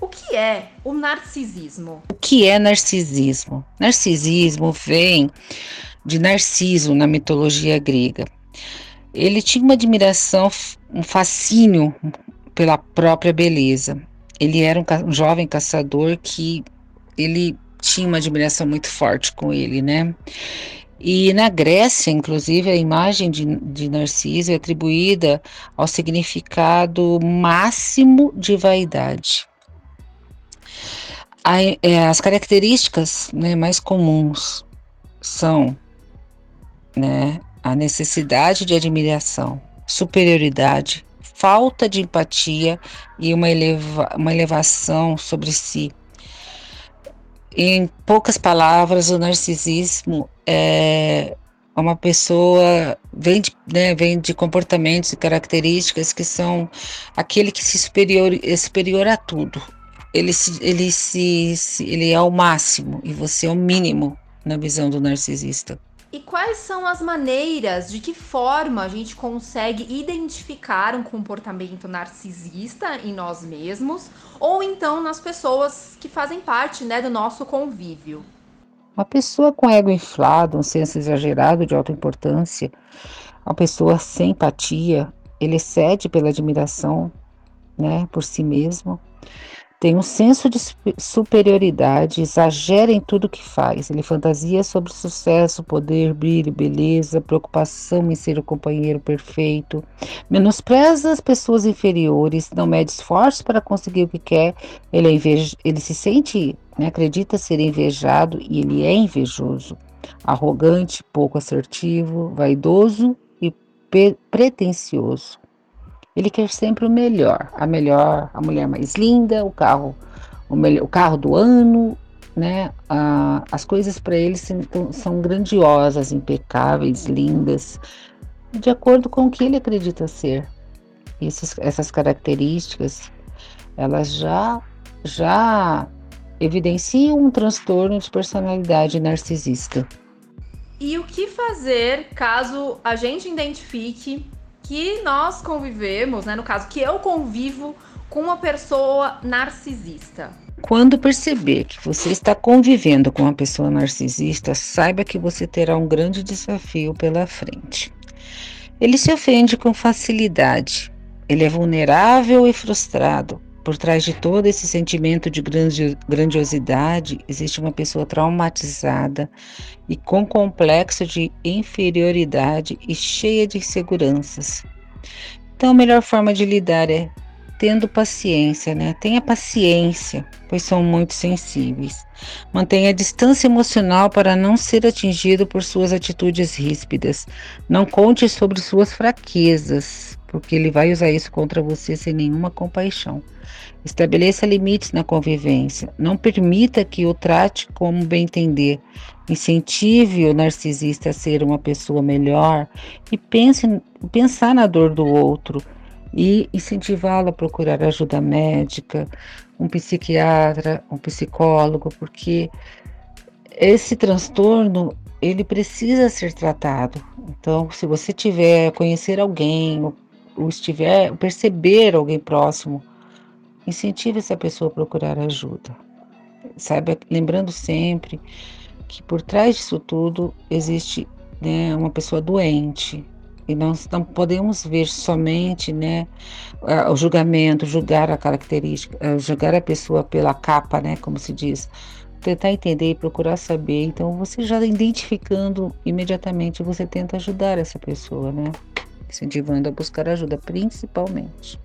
o que é o narcisismo? O que é narcisismo? Narcisismo vem de Narciso na mitologia grega. Ele tinha uma admiração, um fascínio pela própria beleza. Ele era um, ca- um jovem caçador que ele tinha uma admiração muito forte com ele, né? E na Grécia, inclusive, a imagem de, de Narciso é atribuída ao significado máximo de vaidade. É, as características né, mais comuns são né, a necessidade de admiração, superioridade, falta de empatia e uma, eleva- uma elevação sobre si. Em poucas palavras, o narcisismo é uma pessoa vem de, né, vem de comportamentos e características que são aquele que se superior, é superior a tudo ele se, ele se, se- ele é o máximo e você é o mínimo na visão do narcisista. E quais são as maneiras, de que forma a gente consegue identificar um comportamento narcisista em nós mesmos ou então nas pessoas que fazem parte né, do nosso convívio? Uma pessoa com ego inflado, um senso exagerado de autoimportância, uma pessoa sem empatia, ele excede pela admiração, né, por si mesmo. Tem um senso de supe- superioridade, exagera em tudo que faz. Ele fantasia sobre sucesso, poder, brilho, beleza, preocupação em ser o companheiro perfeito. Menospreza as pessoas inferiores, não mede esforços para conseguir o que quer. Ele, é ele se sente, né, acredita ser invejado e ele é invejoso. Arrogante, pouco assertivo, vaidoso e pretensioso. Ele quer sempre o melhor, a melhor, a mulher mais linda, o carro, o, melhor, o carro do ano, né? Ah, as coisas para ele são, grandiosas, impecáveis, lindas, de acordo com o que ele acredita ser. Esses, essas características, elas já, já evidenciam um transtorno de personalidade narcisista. E o que fazer caso a gente identifique que nós convivemos, né, no caso que eu convivo com uma pessoa narcisista? Quando perceber que você está convivendo com uma pessoa narcisista, saiba que você terá um grande desafio pela frente. Ele se ofende com facilidade. Ele é vulnerável e frustrado. Por trás de todo esse sentimento de grandiosidade, existe uma pessoa traumatizada e com complexo de inferioridade e cheia de inseguranças. Então, a melhor forma de lidar é tendo paciência, né? Tenha paciência, pois são muito sensíveis. Mantenha distância emocional para não ser atingido por suas atitudes ríspidas. Não conte sobre suas fraquezas, porque ele vai usar isso contra você sem nenhuma compaixão. Estabeleça limites na convivência. Não permita que o trate como bem entender. Incentive o narcisista a ser uma pessoa melhor e pense pensar na dor do outro e incentivá-lo a procurar ajuda médica, um psiquiatra, um psicólogo, porque esse transtorno ele precisa ser tratado. Então, se você tiver conhecer alguém ou, estiver perceber alguém próximo, incentive essa pessoa a procurar ajuda. Sabe, lembrando sempre que por trás disso tudo existe né, uma pessoa doente, e nós não podemos ver somente né, o julgamento, julgar a característica, eh, julgar a pessoa pela capa, né, como se diz. Tentar entender e procurar saber. Então, você já identificando imediatamente, você tenta ajudar essa pessoa, né? Incentivando a buscar ajuda, principalmente.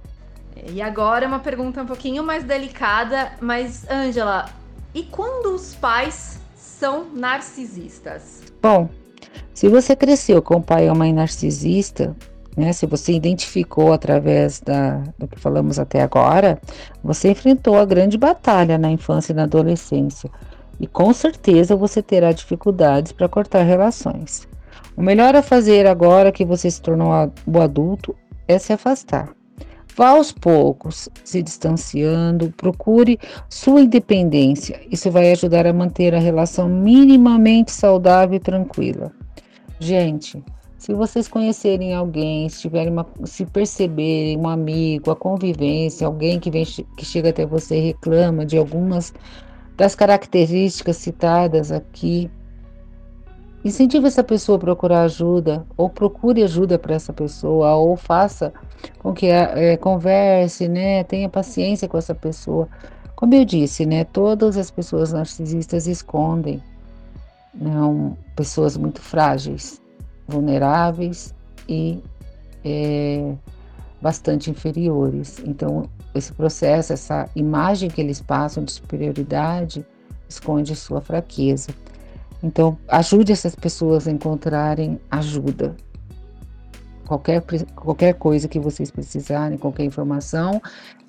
E agora uma pergunta um pouquinho mais delicada, mas Ângela, e quando os pais são narcisistas? Bom, se você cresceu com um pai ou mãe narcisista, né, se você identificou através da, do que falamos até agora, você enfrentou a grande batalha na infância e na adolescência. E com certeza você terá dificuldades para cortar relações. O melhor a fazer agora que você se tornou o adulto é se afastar. Vá aos poucos, se distanciando, procure sua independência. Isso vai ajudar a manter a relação minimamente saudável e tranquila. Gente, se vocês conhecerem alguém, se tiverem uma, se perceberem um amigo, a convivência, alguém que vem que chega até você e reclama de algumas das características citadas aqui, incentive essa pessoa a procurar ajuda, ou procure ajuda para essa pessoa, ou faça com que é, converse, né, tenha paciência com essa pessoa. Como eu disse, né, todas as pessoas narcisistas escondem não, pessoas muito frágeis, vulneráveis e é, bastante inferiores. Então, esse processo, essa imagem que eles passam de superioridade, esconde sua fraqueza. Então, ajude essas pessoas a encontrarem ajuda. Qualquer, qualquer coisa que vocês precisarem, qualquer informação,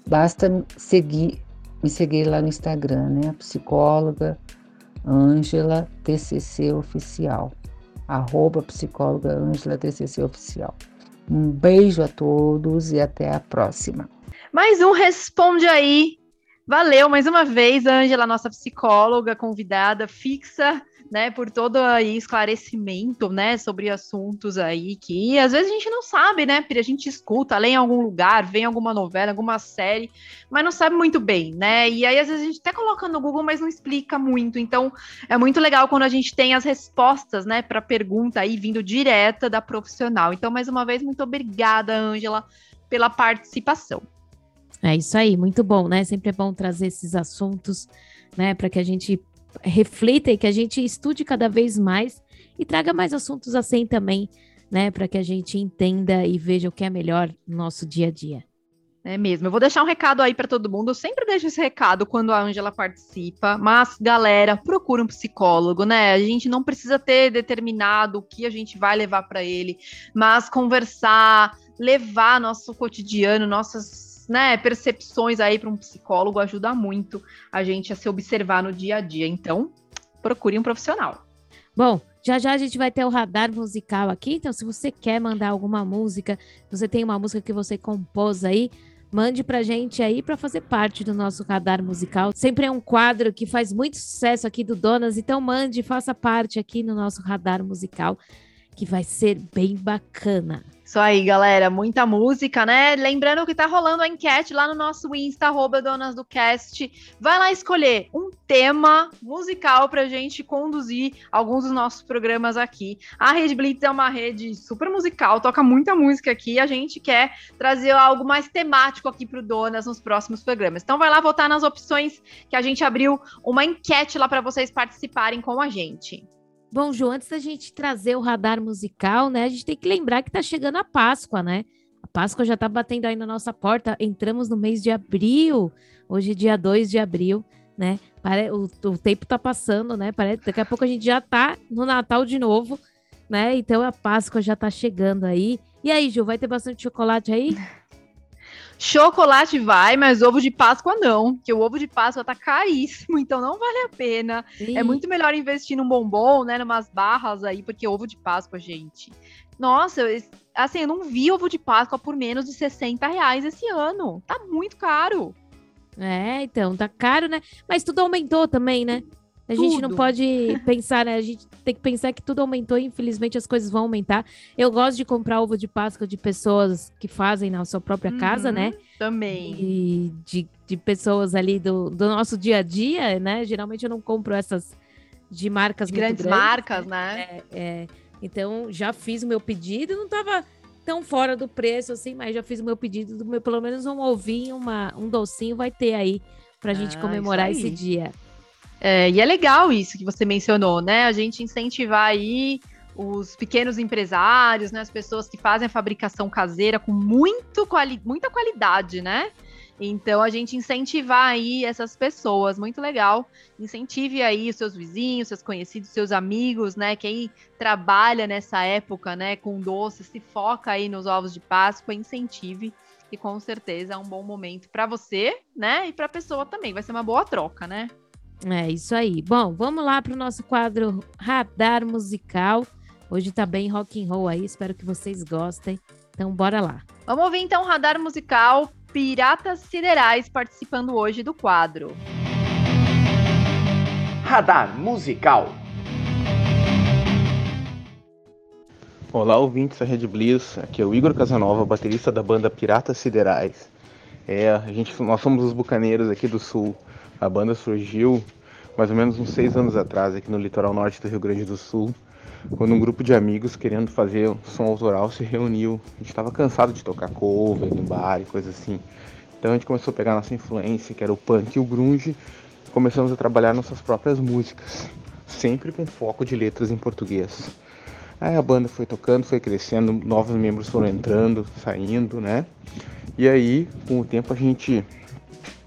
basta seguir, me seguir lá no Instagram, né? Psicóloga Ângela TCC Oficial. Arroba psicóloga Ângela TCC Oficial. Um beijo a todos e até a próxima. Mais um Responde Aí. Valeu mais uma vez, Ângela, nossa psicóloga convidada fixa né, por todo aí esclarecimento, né, sobre assuntos aí que às vezes a gente não sabe, né, a gente escuta, lê em algum lugar, vê em alguma novela, alguma série, mas não sabe muito bem, né, e aí às vezes a gente até coloca no Google, mas não explica muito, então é muito legal quando a gente tem as respostas, né, para pergunta aí vindo direta da profissional. Então, mais uma vez, muito obrigada, Ângela, pela participação. É isso aí, muito bom, né? Sempre é bom trazer esses assuntos, né, para que a gente reflita e que a gente estude cada vez mais e traga mais assuntos assim também, né, para que a gente entenda e veja o que é melhor no nosso dia a dia. É mesmo. Eu vou deixar um recado aí para todo mundo. Eu sempre deixo esse recado quando a Ângela participa. Mas, galera, procura um psicólogo, né? A gente não precisa ter determinado o que a gente vai levar para ele, mas conversar, levar nosso cotidiano, nossas né, percepções aí para um psicólogo ajuda muito a gente a se observar no dia a dia. Então, procure um profissional. Bom, já já a gente vai ter o radar musical aqui, então se você quer mandar alguma música, você tem uma música que você compôs aí, mande pra gente aí para fazer parte do nosso radar musical. Sempre é um quadro que faz muito sucesso aqui do Donas, então mande, faça parte aqui no nosso radar musical, que vai ser bem bacana. Isso aí, galera. Muita música, né? Lembrando que tá rolando a enquete lá no nosso Insta, arroba Donas do Cast. Vai lá escolher um tema musical pra gente conduzir alguns dos nossos programas aqui. A Rede Blitz é uma rede super musical, toca muita música aqui. A gente quer trazer algo mais temático aqui pro Donas nos próximos programas. Então vai lá votar nas opções que a gente abriu uma enquete lá para vocês participarem com a gente. Bom, Ju, antes da gente trazer o radar musical, né? A gente tem que lembrar que tá chegando a Páscoa, né? A Páscoa já tá batendo aí na nossa porta. Entramos no mês de abril. Hoje, dia 2 de abril, né? O, o tempo tá passando, né? Parece, daqui a pouco a gente já tá no Natal de novo, né? Então a Páscoa já tá chegando aí. E aí, Ju, vai ter bastante chocolate aí? Chocolate vai, mas ovo de Páscoa não, porque o ovo de Páscoa tá caríssimo, então não vale a pena. Sim. É muito melhor investir num bombom, né, numas barras aí, porque ovo de Páscoa, gente. Nossa, assim, eu não vi ovo de Páscoa por menos de 60 reais esse ano. Tá muito caro. É, então, tá caro, né? Mas tudo aumentou também, né? A tudo. gente não pode pensar, né? A gente tem que pensar que tudo aumentou e infelizmente as coisas vão aumentar. Eu gosto de comprar ovo de Páscoa de pessoas que fazem na sua própria casa, né? Uhum, também. E de, de pessoas ali do, do nosso dia a dia, né? Geralmente eu não compro essas de marcas grandes, grandes marcas, né? É, é, então já fiz o meu pedido, não tava tão fora do preço assim, mas já fiz o meu pedido do meu, pelo menos um ovinho, uma, um docinho vai ter aí pra gente ah, comemorar esse dia. É, e é legal isso que você mencionou, né? A gente incentivar aí os pequenos empresários, né? As pessoas que fazem a fabricação caseira com muito quali muita qualidade, né? Então a gente incentivar aí essas pessoas, muito legal. Incentive aí os seus vizinhos, seus conhecidos, seus amigos, né? Quem trabalha nessa época, né, com doces, se foca aí nos ovos de Páscoa, incentive e com certeza é um bom momento para você, né? E para a pessoa também, vai ser uma boa troca, né? É isso aí. Bom, vamos lá para o nosso quadro Radar Musical. Hoje tá bem rock and roll aí, espero que vocês gostem. Então bora lá. Vamos ouvir então o Radar Musical Piratas Siderais participando hoje do quadro. Radar Musical. Olá, ouvintes da Rede Bliss. Aqui é o Igor Casanova, baterista da banda Piratas Siderais. É, a gente, nós somos os bucaneiros aqui do Sul. A banda surgiu mais ou menos uns seis anos atrás, aqui no litoral norte do Rio Grande do Sul, quando um grupo de amigos querendo fazer som autoral se reuniu. A gente estava cansado de tocar cover em bar e coisa assim. Então a gente começou a pegar nossa influência, que era o punk e o grunge, e começamos a trabalhar nossas próprias músicas, sempre com foco de letras em português. Aí a banda foi tocando, foi crescendo, novos membros foram entrando, saindo, né? E aí, com o tempo, a gente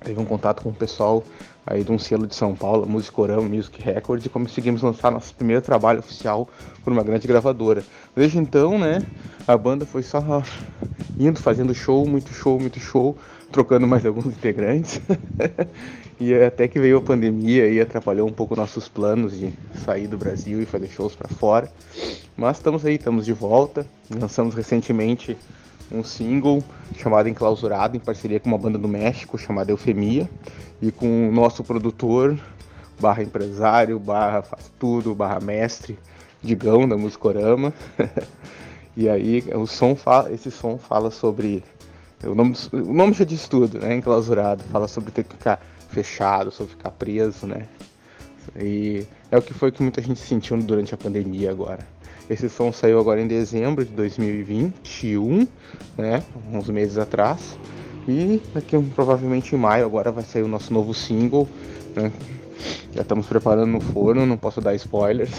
teve um contato com o pessoal aí de um selo de São Paulo, Musicorama Music Records, e conseguimos lançar nosso primeiro trabalho oficial por uma grande gravadora. Desde então, né, a banda foi só indo, fazendo show, muito show, muito show, trocando mais alguns integrantes. e até que veio a pandemia e atrapalhou um pouco nossos planos de sair do Brasil e fazer shows para fora. Mas estamos aí, estamos de volta. Lançamos recentemente um single chamado Enclausurado, em parceria com uma banda do México chamada Eufemia, e com o nosso produtor, barra empresário, barra faz tudo, barra mestre, Digão, da Musicorama. e aí o som fala, esse som fala sobre. O nome, o nome já diz tudo, né? Enclausurado, fala sobre ter que ficar fechado, sobre ficar preso, né? E é o que foi que muita gente sentiu durante a pandemia agora. Esse som saiu agora em dezembro de 2021, né? Uns meses atrás. E daqui provavelmente em maio agora vai sair o nosso novo single, né? Já estamos preparando no forno, não posso dar spoilers.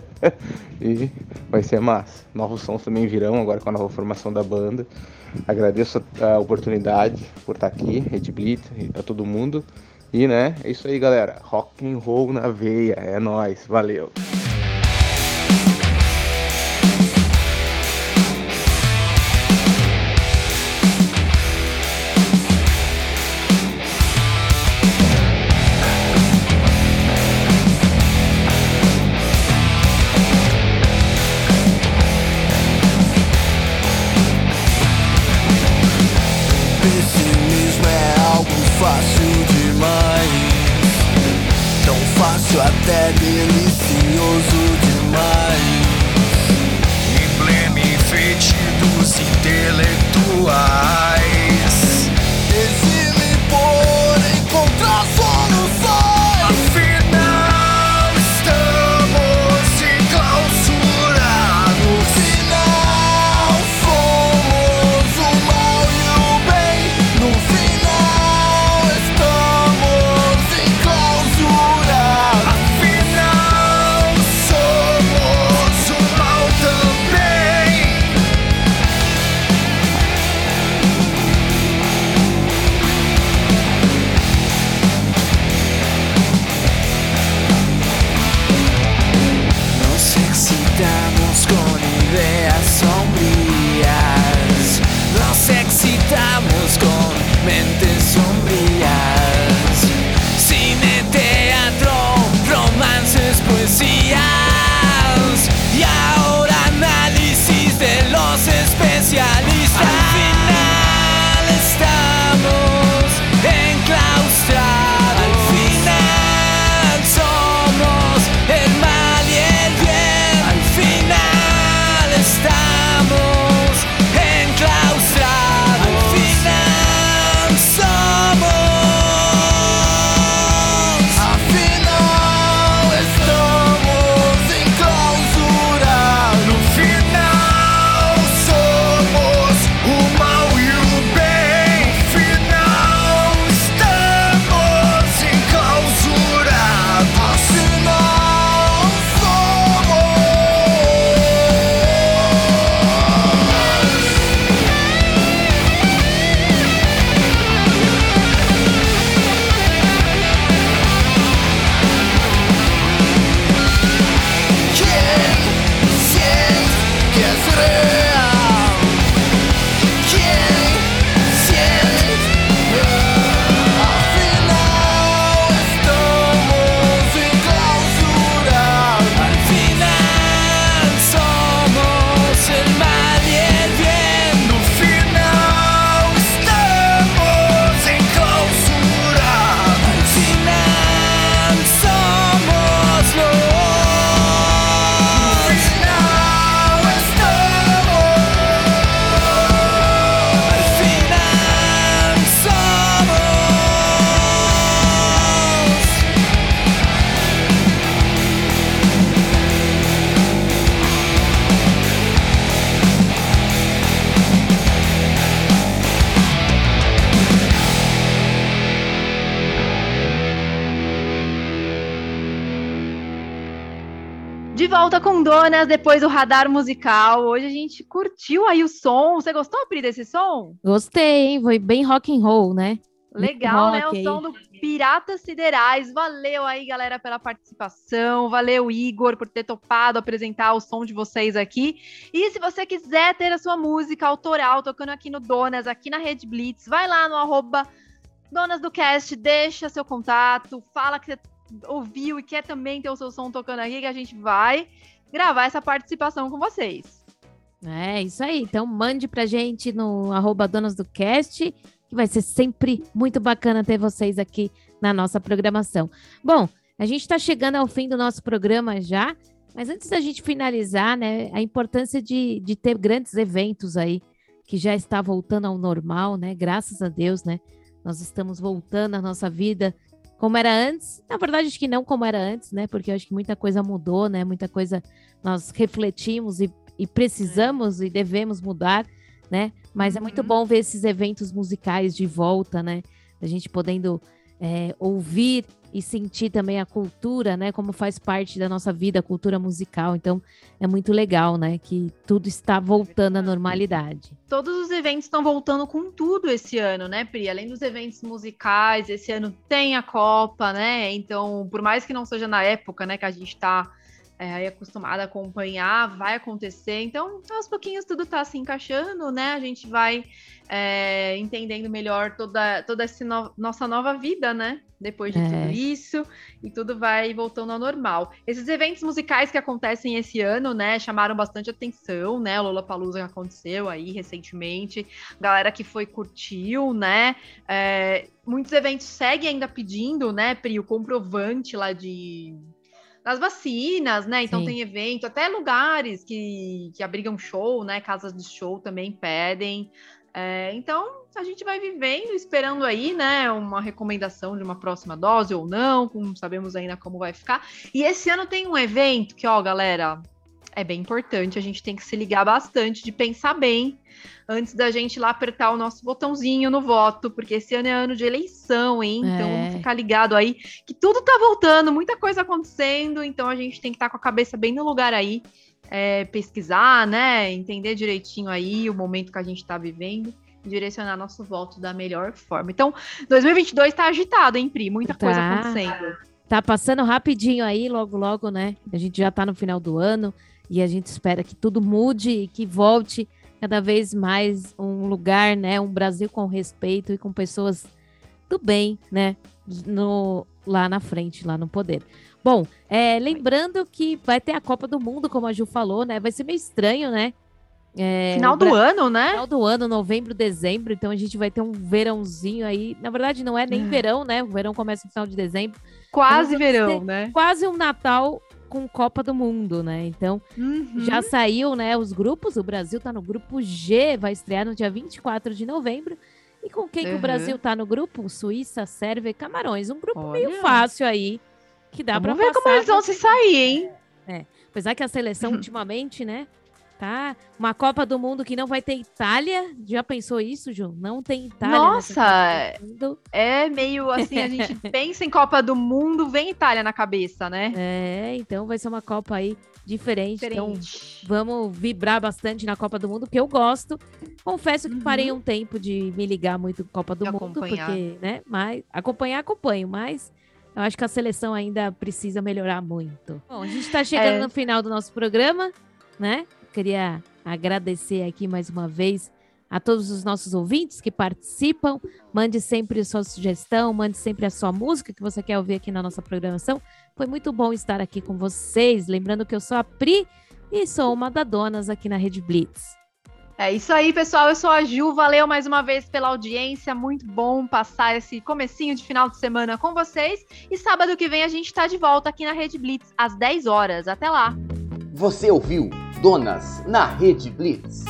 e vai ser massa. Novos sons também virão agora com a nova formação da banda. Agradeço a oportunidade por estar aqui, Red Blitz, a todo mundo. E né, é isso aí, galera. Rock and roll na veia, é nós. Valeu. Donas depois do radar musical. Hoje a gente curtiu aí o som. Você gostou, Pri, desse som? Gostei, hein? Foi bem rock and roll, né? Legal, né? O aí. som do Piratas Siderais. Valeu aí, galera, pela participação. Valeu, Igor, por ter topado apresentar o som de vocês aqui. E se você quiser ter a sua música autoral tocando aqui no Donas, aqui na Rede Blitz, vai lá no arroba Donas do Cast, deixa seu contato, fala que você ouviu e quer também ter o seu som tocando aqui, que a gente vai gravar essa participação com vocês. É, isso aí. Então mande pra gente no arroba do Cast, que vai ser sempre muito bacana ter vocês aqui na nossa programação. Bom, a gente está chegando ao fim do nosso programa já, mas antes da gente finalizar, né, a importância de, de ter grandes eventos aí, que já está voltando ao normal, né? Graças a Deus, né? Nós estamos voltando à nossa vida como era antes. Na verdade, acho que não como era antes, né? Porque eu acho que muita coisa mudou, né? Muita coisa nós refletimos e, e precisamos e devemos mudar, né? Mas é muito Uhum. bom ver esses eventos musicais de volta, né? A gente podendo é, ouvir e sentir também a cultura, né? Como faz parte da nossa vida, a cultura musical. Então, é muito legal, né? Que tudo está voltando à normalidade. Todos os eventos estão voltando com tudo esse ano, né, Pri? Além dos eventos musicais, esse ano tem a Copa, né? Então, por mais que não seja na época, né, que a gente está aí acostumado a acompanhar, vai acontecer. Então, aos pouquinhos tudo tá se encaixando, né? A gente vai é, entendendo melhor toda, toda essa no- nossa nova vida, né? Depois de É. tudo isso, e tudo vai voltando ao normal. Esses eventos musicais que acontecem esse ano, né, chamaram bastante atenção, né? O Lollapalooza que aconteceu aí recentemente, galera que foi curtiu, né? É, muitos eventos seguem ainda pedindo, né, Pri, o comprovante lá de das vacinas, né? Então Sim. tem evento, até lugares que, que abrigam show, né? Casas de show também pedem. É, então a gente vai vivendo, esperando aí, né? Uma recomendação de uma próxima dose ou não, não sabemos ainda como vai ficar. E esse ano tem um evento que, ó, galera, é bem importante. A gente tem que se ligar bastante, de pensar bem antes da gente lá apertar o nosso botãozinho no voto, porque esse ano é ano de eleição, hein? Então É. vamos ficar ligado aí que tudo tá voltando, muita coisa acontecendo, então a gente tem que estar com a cabeça bem no lugar aí, é, pesquisar, né? Entender direitinho aí o momento que a gente tá vivendo. Direcionar nosso voto da melhor forma. Então, 2022 tá agitado, hein, Pri? Muita coisa Tá. acontecendo. Tá passando rapidinho aí, logo, logo, né? A gente já tá no final do ano e a gente espera que tudo mude e que volte cada vez mais um lugar, né? Um Brasil com respeito e com pessoas do bem, né? No, lá na frente, lá no poder. Bom, é, lembrando que vai ter a Copa do Mundo, como a Ju falou, né? Vai ser meio estranho, né? É, Final do Bra- ano, né? final do ano, novembro, dezembro, então a gente vai ter um verãozinho aí. Na verdade, não é nem verão, né? O verão começa no final de dezembro. Quase vamos verão, ter- né? Quase um Natal com Copa do Mundo, né? Então, Uhum. já saiu, né, os grupos. O Brasil tá no grupo G, vai estrear no dia 24 de novembro. E com quem que o Uhum. Brasil tá no grupo? Suíça, Sérvia e Camarões. Um grupo meio Olha. fácil aí, que dá Vamos pra ver como eles vão se sair, hein? Apesar que a seleção ultimamente, né, tá? Uma Copa do Mundo que não vai ter Itália. Já pensou isso, Ju? Não tem Itália. Nossa. É meio assim, a gente pensa em Copa do Mundo, vem Itália na cabeça, né? É, então vai ser uma Copa aí diferente. Então, Diferente. vamos vibrar bastante na Copa do Mundo, porque eu gosto. Confesso que Uhum. parei um tempo de me ligar muito com Copa do De Mundo, acompanhar. porque, né, mas acompanhar, acompanho, mas eu acho que a seleção ainda precisa melhorar muito. Bom, a gente tá chegando É. no final do nosso programa, né? Queria agradecer aqui mais uma vez a todos os nossos ouvintes que participam. Mande sempre a sua sugestão, mande sempre a sua música que você quer ouvir aqui na nossa programação. Foi muito bom estar aqui com vocês. Lembrando que eu sou a Pri e sou uma das donas aqui na Rede Blitz. É isso aí, pessoal. Eu sou a Ju. Valeu mais uma vez pela audiência. Muito bom passar esse comecinho de final de semana com vocês. E sábado que vem a gente tá de volta aqui na Rede Blitz às 10 horas. Até lá. Você ouviu Donas na Rede Blitz.